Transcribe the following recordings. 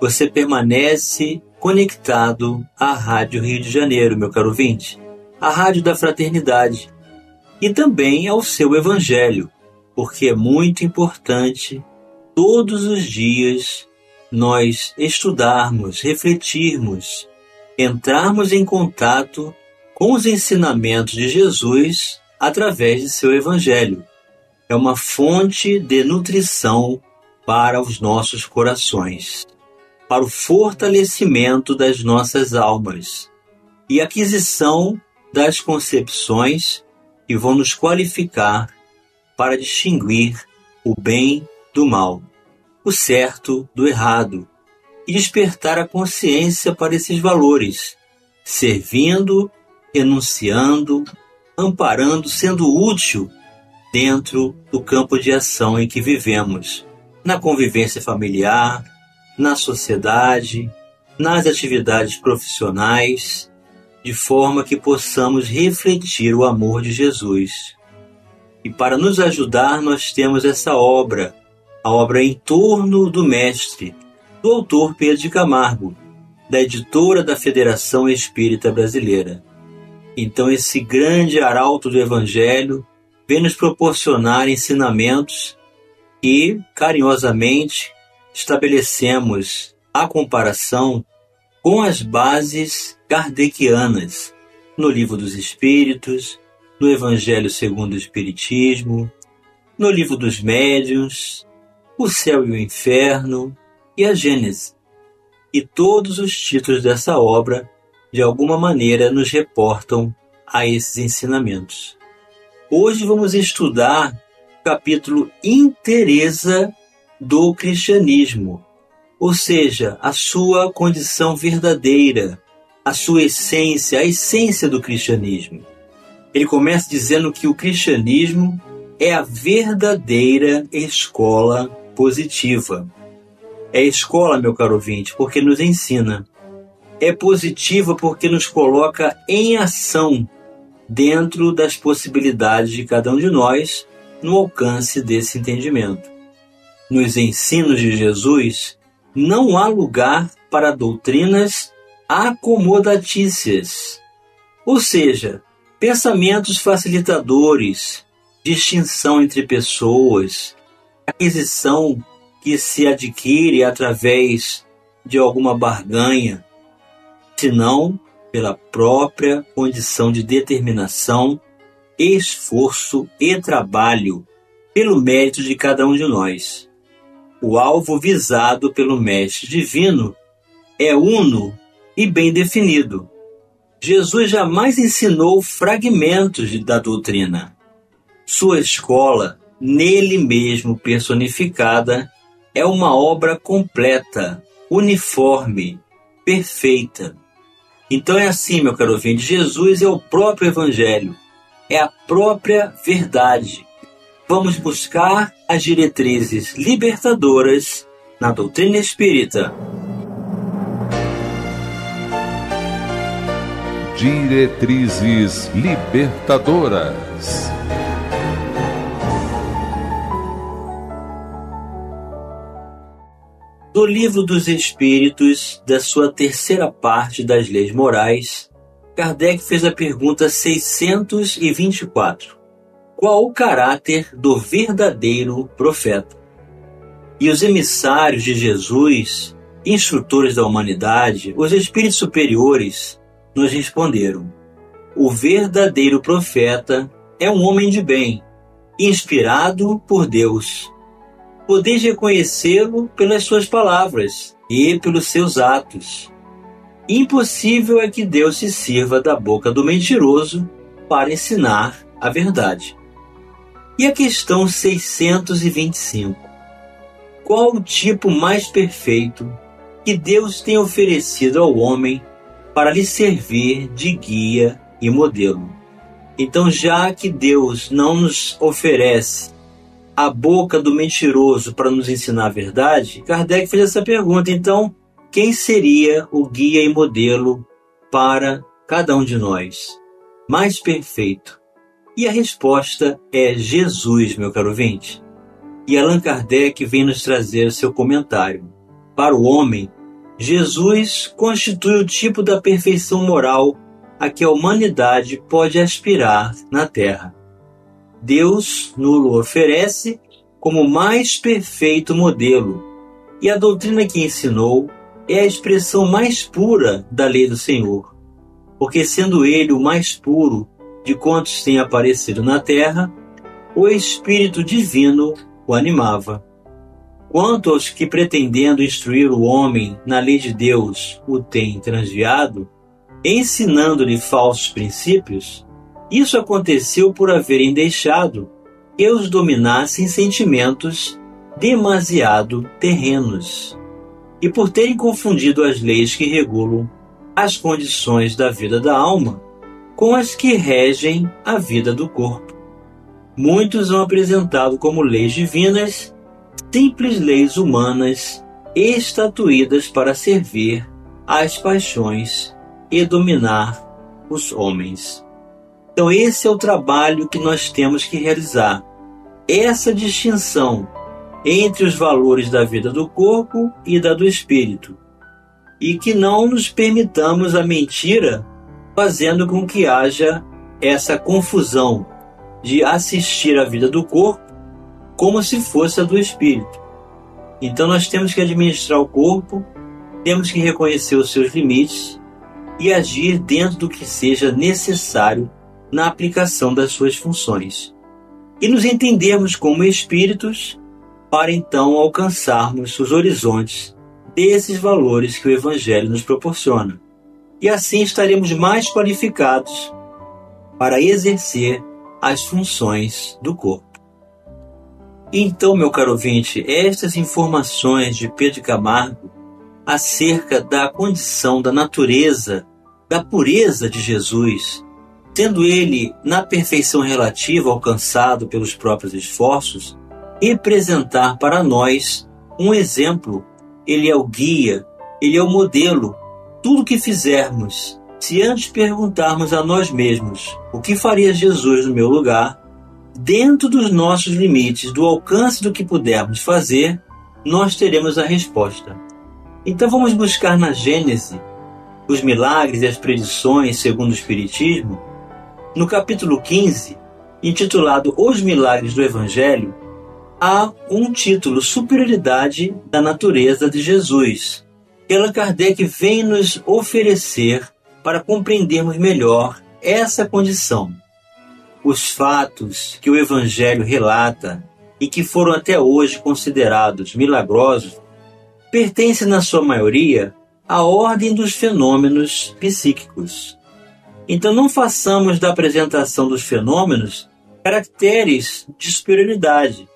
Você permanece conectado à Rádio Rio de Janeiro, meu caro ouvinte, a Rádio da Fraternidade, e também ao seu Evangelho, porque é muito importante todos os dias nós estudarmos, refletirmos, entrarmos em contato com os ensinamentos de Jesus através de seu Evangelho. É uma fonte de nutrição para os nossos corações, para o fortalecimento das nossas almas e aquisição das concepções que vão nos qualificar para distinguir o bem do mal, o certo do errado e despertar a consciência para esses valores, servindo, renunciando, amparando, sendo útil dentro do campo de ação em que vivemos, na convivência familiar, na sociedade, nas atividades profissionais, de forma que possamos refletir o amor de Jesus. E para nos ajudar, nós temos essa obra, a obra em torno do Mestre, do autor Pedro de Camargo, da editora da Federação Espírita Brasileira. Então, esse grande arauto do Evangelho vem nos proporcionar ensinamentos e, carinhosamente, estabelecemos a comparação com as bases kardecianas no Livro dos Espíritos, no Evangelho segundo o Espiritismo, no Livro dos Médiuns, o Céu e o Inferno e a Gênese. E todos os títulos dessa obra, de alguma maneira, nos reportam a esses ensinamentos. Hoje vamos estudar o capítulo Interesa do cristianismo, ou seja, a sua condição verdadeira, a sua essência, a essência do cristianismo. Ele começa dizendo que o cristianismo é a verdadeira escola positiva. É escola, meu caro ouvinte, porque nos ensina. É positiva porque nos coloca em ação dentro das possibilidades de cada um de nós no alcance desse entendimento. Nos ensinos de Jesus, não há lugar para doutrinas acomodatícias, ou seja, pensamentos facilitadores, distinção entre pessoas, aquisição que se adquire através de alguma barganha, senão pela própria condição de determinação, esforço e trabalho, pelo mérito de cada um de nós. O alvo visado pelo Mestre Divino é uno e bem definido. Jesus jamais ensinou fragmentos da doutrina. Sua escola, nele mesmo personificada, é uma obra completa, uniforme, perfeita então é assim, meu caro ouvinte, Jesus é o próprio Evangelho, é a própria verdade. Vamos buscar as diretrizes libertadoras na doutrina espírita. Diretrizes libertadoras. Do Livro dos Espíritos, da sua terceira parte das Leis Morais, Kardec fez a pergunta 624: Qual o caráter do verdadeiro profeta? E os emissários de Jesus, instrutores da humanidade, os espíritos superiores, nos responderam: O verdadeiro profeta é um homem de bem, inspirado por Deus podeis reconhecê-lo pelas suas palavras e pelos seus atos. Impossível é que Deus se sirva da boca do mentiroso para ensinar a verdade. E a questão 625. Qual o tipo mais perfeito que Deus tem oferecido ao homem para lhe servir de guia e modelo. Então, já que Deus não nos oferece a boca do mentiroso para nos ensinar a verdade, Kardec fez essa pergunta. Então, quem seria o guia e modelo para cada um de nós? Mais perfeito. E a resposta é Jesus, meu caro ouvinte. E Allan Kardec vem nos trazer seu comentário. Para o homem, Jesus constitui o tipo da perfeição moral a que a humanidade pode aspirar na Terra. Deus nos oferece como mais perfeito modelo, e a doutrina que ensinou é a expressão mais pura da lei do Senhor, porque sendo ele o mais puro de quantos têm aparecido na terra, o Espírito Divino o animava. Quanto aos que, pretendendo instruir o homem na lei de Deus, o têm transviado, ensinando-lhe falsos princípios, isso aconteceu por haverem deixado que os dominassem sentimentos demasiado terrenos e por terem confundido as leis que regulam as condições da vida da alma com as que regem a vida do corpo. Muitos são apresentado como leis divinas simples leis humanas estatuídas para servir às paixões e dominar os homens. Então, esse é o trabalho que nós temos que realizar. Essa distinção entre os valores da vida do corpo e da do espírito. E que não nos permitamos a mentira, fazendo com que haja essa confusão de assistir a vida do corpo como se fosse a do espírito. Então nós temos que administrar o corpo, temos que reconhecer os seus limites e agir dentro do que seja necessário na aplicação das suas funções. E nos entendermos como espíritos para então alcançarmos os horizontes desses valores que o Evangelho nos proporciona. E assim estaremos mais qualificados para exercer as funções do corpo. Então, meu caro ouvinte, estas informações de Pedro Camargo acerca da condição da natureza, da pureza de Jesus, tendo ele, na perfeição relativa alcançado pelos próprios esforços, representar para nós um exemplo. Ele é o guia, ele é o modelo. Tudo que fizermos, se antes perguntarmos a nós mesmos o que faria Jesus no meu lugar, dentro dos nossos limites, do alcance do que pudermos fazer, nós teremos a resposta. Então vamos buscar na Gênese os milagres e as predições segundo o Espiritismo. No capítulo 15, intitulado Os Milagres do Evangelho, há um título Superioridade da Natureza de Jesus. Allan Kardec vem nos oferecer para compreendermos melhor essa condição os fatos que o Evangelho relata e que foram até hoje considerados milagrosos pertencem, na sua maioria, à ordem dos fenômenos psíquicos. Então, não façamos da apresentação dos fenômenos caracteres de superioridade,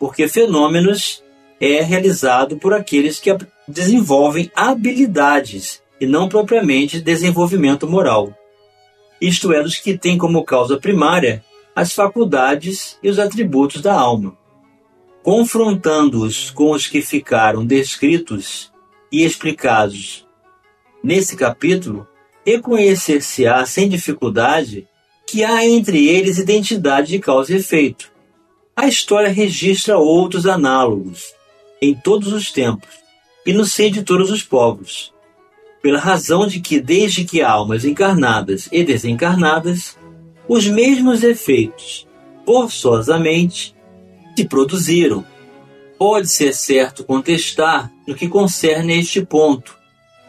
porque fenômenos é realizado por aqueles que desenvolvem habilidades e não propriamente desenvolvimento moral isto é, dos que têm como causa primária as faculdades e os atributos da alma. Confrontando-os com os que ficaram descritos e explicados nesse capítulo, reconhecer-se-á sem dificuldade que há entre eles identidade de causa e efeito. A história registra outros análogos em todos os tempos e no seio de todos os povos pela razão de que, desde que almas encarnadas e desencarnadas, os mesmos efeitos, forçosamente, se produziram. Pode ser certo contestar, no que concerne a este ponto,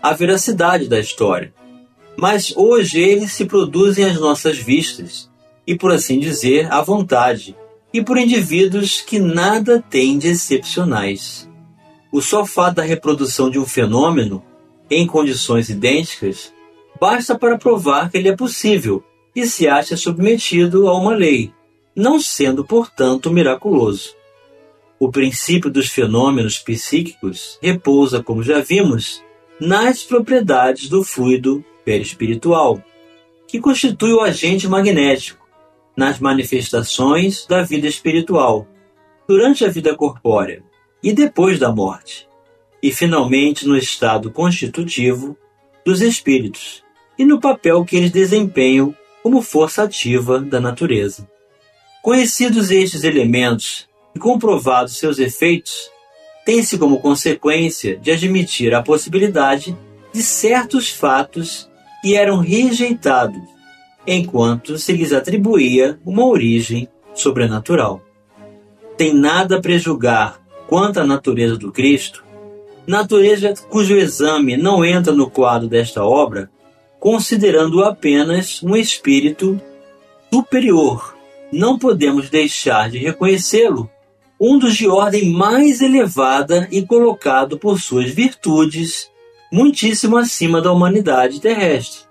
a veracidade da história. Mas hoje eles se produzem às nossas vistas, e por assim dizer, à vontade, e por indivíduos que nada têm de excepcionais. O só fato da reprodução de um fenômeno em condições idênticas, basta para provar que ele é possível e se acha submetido a uma lei, não sendo, portanto, miraculoso. O princípio dos fenômenos psíquicos repousa, como já vimos, nas propriedades do fluido perispiritual, que constitui o agente magnético, nas manifestações da vida espiritual, durante a vida corpórea e depois da morte, e finalmente no estado constitutivo dos espíritos e no papel que eles desempenham como força ativa da natureza. Conhecidos estes elementos e comprovados seus efeitos, tem-se como consequência de admitir a possibilidade de certos fatos que eram rejeitados, enquanto se lhes atribuía uma origem sobrenatural. Tem nada a prejugar quanto à natureza do Cristo, natureza cujo exame não entra no quadro desta obra, considerando-o apenas um espírito superior. Não podemos deixar de reconhecê-lo um dos de ordem mais elevada e colocado por suas virtudes muitíssimo acima da humanidade terrestre.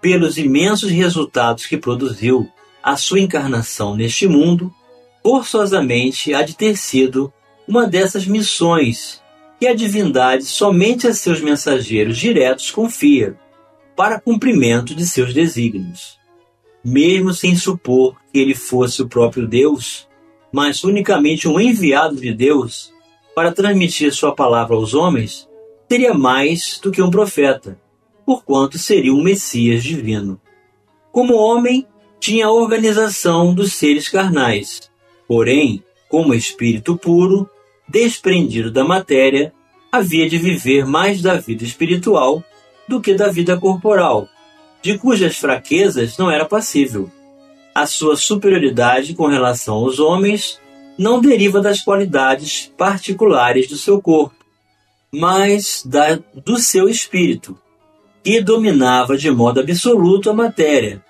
Pelos imensos resultados que produziu a sua encarnação neste mundo, forçosamente há de ter sido uma dessas missões que a divindade somente a seus mensageiros diretos confia, para cumprimento de seus desígnios. Mesmo sem supor que ele fosse o próprio Deus, mas unicamente um enviado de Deus para transmitir sua palavra aos homens, seria mais do que um profeta, porquanto seria um Messias divino. Como homem, tinha a organização dos seres carnais, porém, como espírito puro, desprendido da matéria, havia de viver mais da vida espiritual do que da vida corporal, de cujas fraquezas não era passível a sua superioridade com relação aos homens não deriva das qualidades particulares do seu corpo, mas da, do seu espírito, que dominava de modo absoluto a matéria,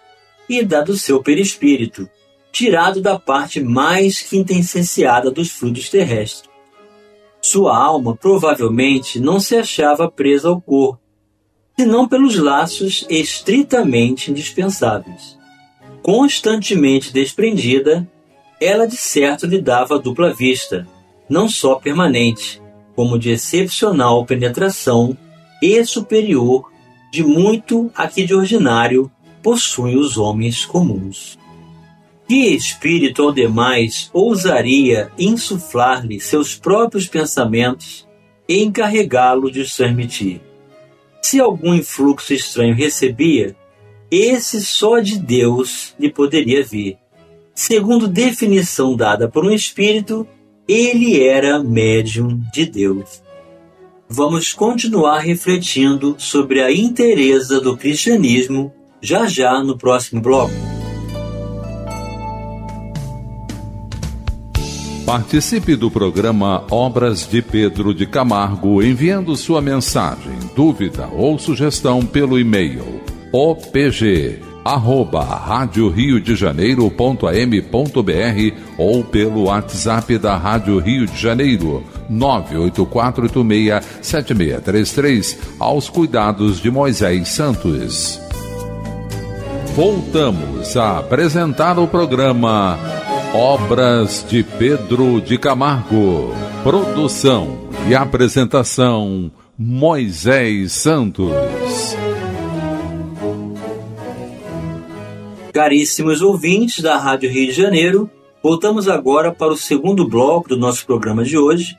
e da do seu perispírito, tirado da parte mais quintessenciada dos frutos terrestres. Sua alma provavelmente não se achava presa ao corpo, senão pelos laços estritamente indispensáveis constantemente desprendida, ela de certo lhe dava dupla vista, não só permanente, como de excepcional penetração e superior de muito a que de ordinário possuem os homens comuns. Que espírito ao demais ousaria insuflar-lhe seus próprios pensamentos e encarregá-lo de transmitir? Se algum influxo estranho recebia, esse só de Deus lhe poderia vir. Segundo definição dada por um espírito, ele era médium de Deus. Vamos continuar refletindo sobre a inteireza do cristianismo já já no próximo bloco. Participe do programa Obras de Pedro de Camargo enviando sua mensagem, dúvida ou sugestão pelo e-mail opg arroba rádio Rio de Janeiro.am.br ou pelo WhatsApp da Rádio Rio de Janeiro 984867633 aos cuidados de Moisés Santos. Voltamos a apresentar o programa Obras de Pedro de Camargo. Produção e apresentação Moisés Santos. Caríssimos ouvintes da Rádio Rio de Janeiro, voltamos agora para o segundo bloco do nosso programa de hoje,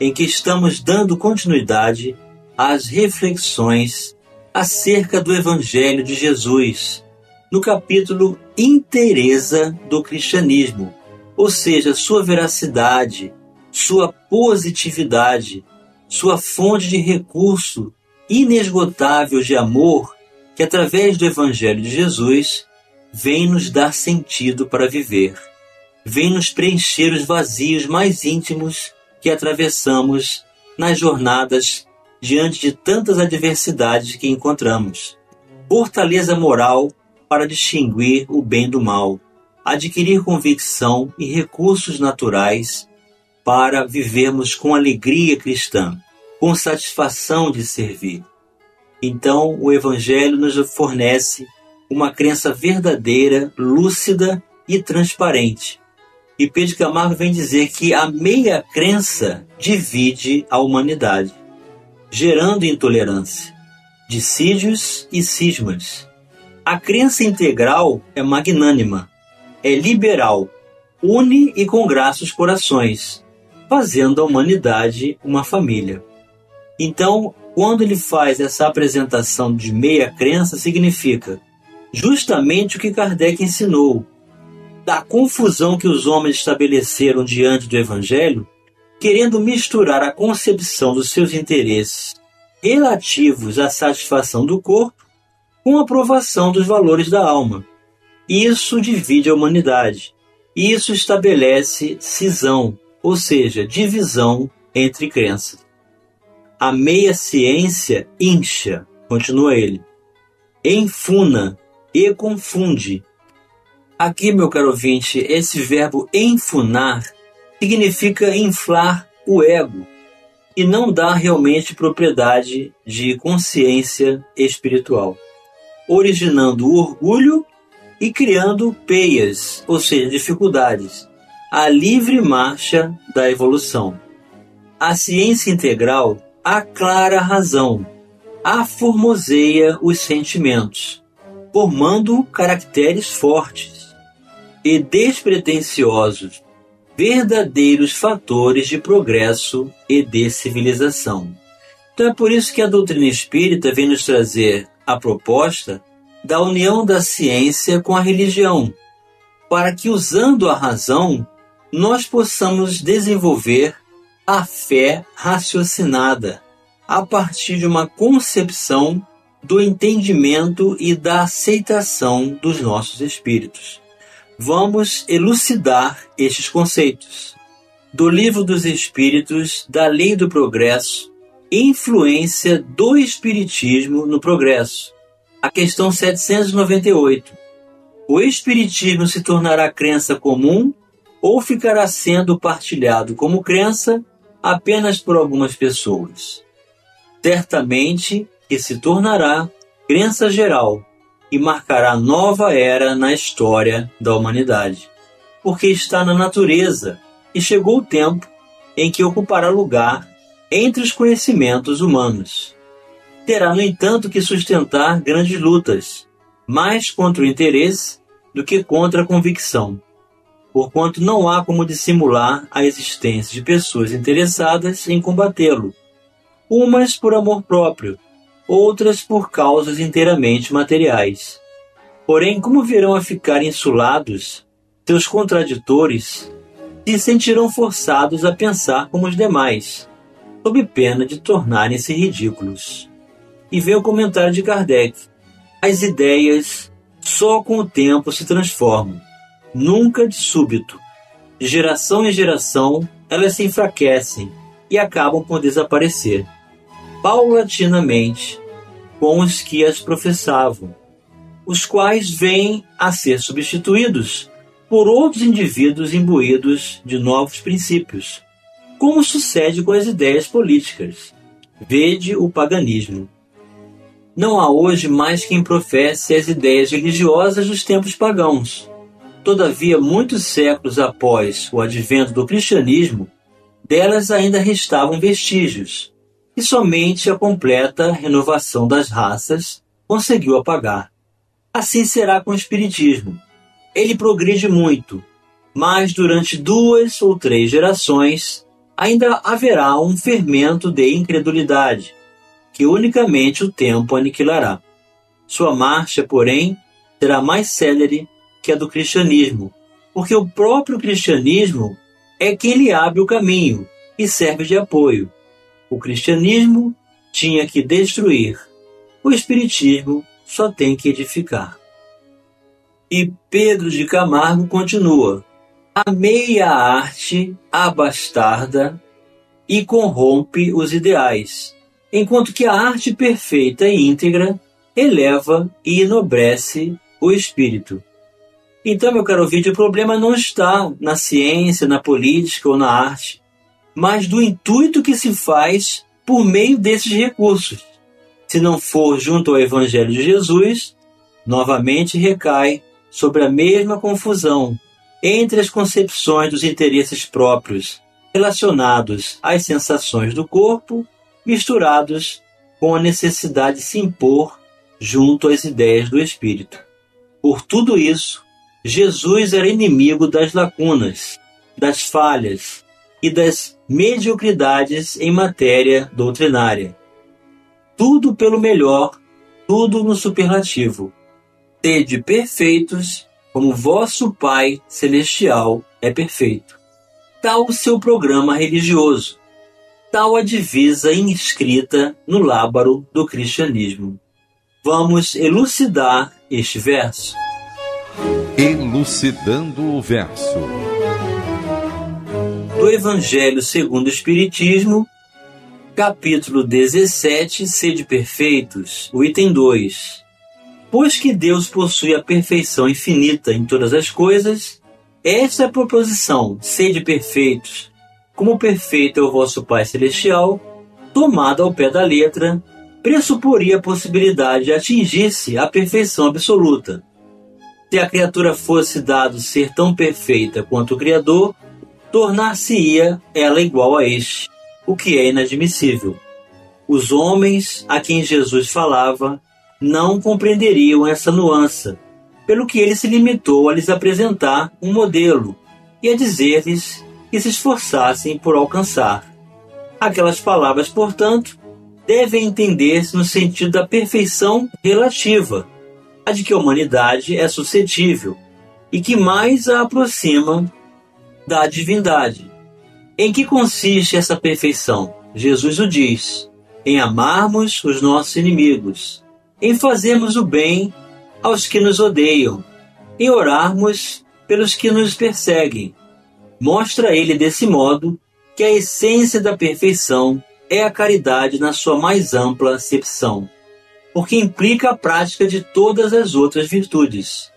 em que estamos dando continuidade às reflexões acerca do Evangelho de Jesus, no capítulo Inteireza do Cristianismo, ou seja, sua veracidade, sua positividade, sua fonte de recurso inesgotável de amor que, através do Evangelho de Jesus, vem nos dar sentido para viver, vem nos preencher os vazios mais íntimos que atravessamos nas jornadas diante de tantas adversidades que encontramos. Fortaleza moral para distinguir o bem do mal, adquirir convicção e recursos naturais para vivermos com alegria cristã, com satisfação de servir. Então, o Evangelho nos fornece uma crença verdadeira, lúcida e transparente. E Pedro Camargo vem dizer que a meia crença divide a humanidade. gerando intolerância, dissídios e cismas. A crença integral é magnânima, é liberal, une e congraça os corações, fazendo a humanidade uma família. Então, quando ele faz essa apresentação de meia crença, significa justamente o que Kardec ensinou. Da confusão que os homens estabeleceram diante do Evangelho, querendo misturar a concepção dos seus interesses relativos à satisfação do corpo com a aprovação dos valores da alma. Isso divide a humanidade. Isso estabelece cisão, ou seja, divisão entre crenças. A meia ciência incha, continua ele, enfuna e confunde. Aqui, meu caro ouvinte, esse verbo enfunar significa inflar o ego e não dá realmente propriedade de consciência espiritual, originando orgulho e criando peias, ou seja, dificuldades, a livre marcha da evolução. A ciência integral aclara a razão, aformoseia os sentimentos, formando caracteres fortes e despretensiosos, verdadeiros fatores de progresso e de civilização. Então é por isso que a doutrina espírita vem nos trazer a proposta da união da ciência com a religião, para que usando a razão nós possamos desenvolver a fé raciocinada a partir de uma concepção do entendimento e da aceitação dos nossos espíritos. Vamos elucidar estes conceitos. Do Livro dos Espíritos, da Lei do Progresso, influência do Espiritismo no progresso. A questão 798. O Espiritismo se tornará crença comum ou ficará sendo partilhado como crença apenas por algumas pessoas. Certamente que se tornará crença geral e marcará nova era na história da humanidade, porque está na natureza e chegou o tempo em que ocupará lugar entre os conhecimentos humanos. Terá, no entanto, que sustentar grandes lutas, mais contra o interesse do que contra a convicção porquanto não há como dissimular a existência de pessoas interessadas em combatê-lo, umas por amor próprio, outras por causas inteiramente materiais. Porém, como virão a ficar insulados, seus contraditores se sentirão forçados a pensar como os demais, sob pena de tornarem-se ridículos. E vem o comentário de Kardec: as ideias só com o tempo se transformam nunca de súbito. De geração em geração, elas se enfraquecem e acabam por desaparecer, paulatinamente, com os que as professavam, os quais vêm a ser substituídos por outros indivíduos imbuídos de novos princípios, como sucede com as ideias políticas. Vede o paganismo. Não há hoje mais quem professe as ideias religiosas dos tempos pagãos Todavia, muitos séculos após o advento do cristianismo, delas ainda restavam vestígios, e somente a completa renovação das raças conseguiu apagar. Assim será com o Espiritismo. Ele progride muito, mas durante duas ou três gerações ainda haverá um fermento de incredulidade, que unicamente o tempo aniquilará. Sua marcha, porém, será mais célere que é do cristianismo, porque o próprio cristianismo é quem lhe abre o caminho e serve de apoio. O cristianismo tinha que destruir, o espiritismo só tem que edificar. E Pedro de Camargo continua: a meia arte abastarda e corrompe os ideais, enquanto que a arte perfeita e íntegra eleva e enobrece o espírito. Então, meu caro ouvinte, o problema não está na ciência, na política ou na arte, mas do intuito que se faz por meio desses recursos. Se não for junto ao Evangelho de Jesus, novamente recai sobre a mesma confusão entre as concepções dos interesses próprios relacionados às sensações do corpo misturados com a necessidade de se impor junto às ideias do Espírito. Por tudo isso, Jesus era inimigo das lacunas, das falhas e das mediocridades em matéria doutrinária. Tudo pelo melhor, tudo no superlativo. Sede perfeitos, como vosso Pai Celestial é perfeito. Tal o seu programa religioso, tal a divisa inscrita no lábaro do cristianismo. Vamos elucidar este verso. Elucidando o verso. Do Evangelho segundo o Espiritismo, capítulo 17, Sede Perfeitos, o item 2. Pois que Deus possui a perfeição infinita em todas as coisas, esta é proposição, sede perfeitos, como perfeito é o vosso Pai Celestial, tomada ao pé da letra, pressuporia a possibilidade de atingir-se a perfeição absoluta se a criatura fosse dado ser tão perfeita quanto o Criador, tornar-se-ia ela igual a este, o que é inadmissível. Os homens a quem Jesus falava não compreenderiam essa nuance, pelo que ele se limitou a lhes apresentar um modelo e a dizer-lhes que se esforçassem por alcançar. Aquelas palavras, portanto, devem entender-se no sentido da perfeição relativa, a de que a humanidade é suscetível e que mais a aproxima da divindade. Em que consiste essa perfeição? Jesus o diz: em amarmos os nossos inimigos, em fazermos o bem aos que nos odeiam, em orarmos pelos que nos perseguem. Mostra ele desse modo que a essência da perfeição é a caridade na sua mais ampla acepção porque implica a prática de todas as outras virtudes.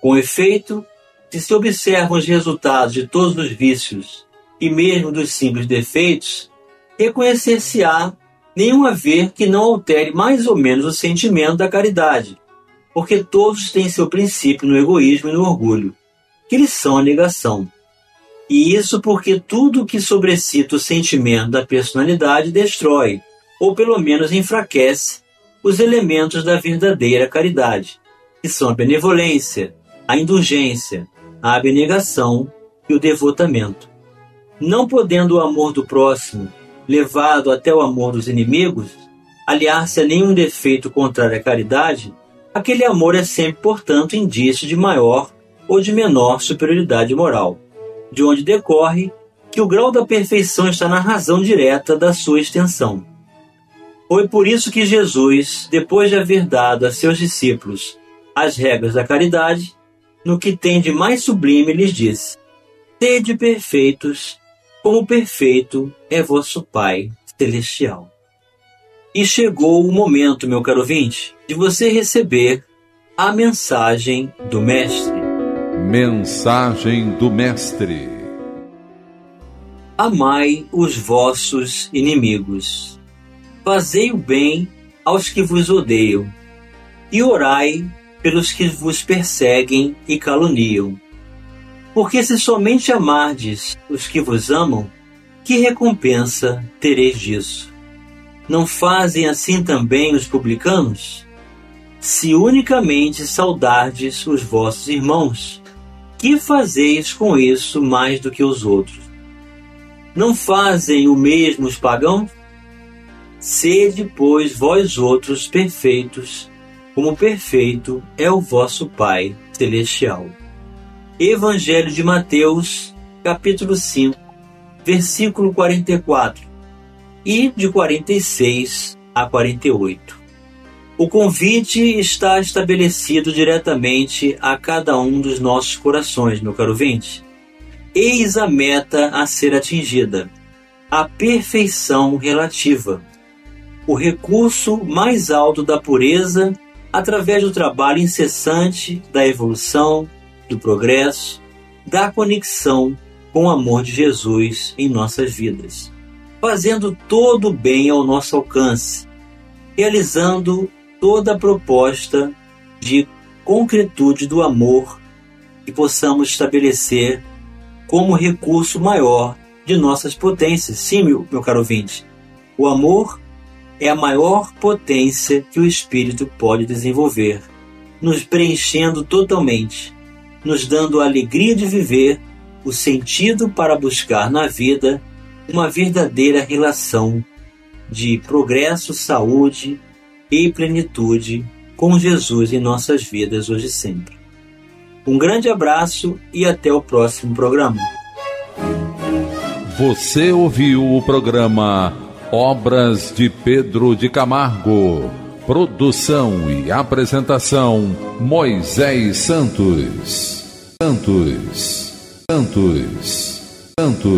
Com efeito, se se observam os resultados de todos os vícios e mesmo dos simples defeitos, reconhecer-se-á nenhum haver que não altere mais ou menos o sentimento da caridade, porque todos têm seu princípio no egoísmo e no orgulho, que lhes são a negação. E isso porque tudo que sobrecita o sentimento da personalidade destrói, ou pelo menos enfraquece, os elementos da verdadeira caridade, que são a benevolência, a indulgência, a abnegação e o devotamento. Não podendo o amor do próximo, levado até o amor dos inimigos, aliar-se a nenhum defeito contrário à caridade, aquele amor é sempre, portanto, indício de maior ou de menor superioridade moral, de onde decorre que o grau da perfeição está na razão direta da sua extensão. Foi por isso que Jesus, depois de haver dado a seus discípulos as regras da caridade, no que tem de mais sublime lhes disse: Sede perfeitos, como perfeito é vosso Pai celestial. E chegou o momento, meu caro ouvinte, de você receber a mensagem do Mestre. Mensagem do Mestre: Amai os vossos inimigos Fazei o bem aos que vos odeiam, e orai pelos que vos perseguem e caluniam. Porque se somente amardes os que vos amam, que recompensa tereis disso? Não fazem assim também os publicanos? Se unicamente saudardes os vossos irmãos, que fazeis com isso mais do que os outros? Não fazem o mesmo os pagãos? Sede, pois, vós outros perfeitos, como perfeito é o vosso Pai celestial. Evangelho de Mateus, capítulo 5, versículo 44 e de 46 a 48. O convite está estabelecido diretamente a cada um dos nossos corações, meu caro vinte. Eis a meta a ser atingida, a perfeição relativa o recurso mais alto da pureza através do trabalho incessante da evolução, do progresso, da conexão com o amor de Jesus em nossas vidas, fazendo todo o bem ao nosso alcance, realizando toda a proposta de concretude do amor que possamos estabelecer como recurso maior de nossas potências. Sim, meu, meu caro ouvinte, O amor é a maior potência que o espírito pode desenvolver, nos preenchendo totalmente, nos dando a alegria de viver, o sentido para buscar na vida uma verdadeira relação de progresso, saúde e plenitude com Jesus em nossas vidas hoje e sempre. Um grande abraço e até o próximo programa. Você ouviu o programa Obras de Pedro de Camargo. Produção e apresentação Moisés Santos. Santos. Santos. Santos.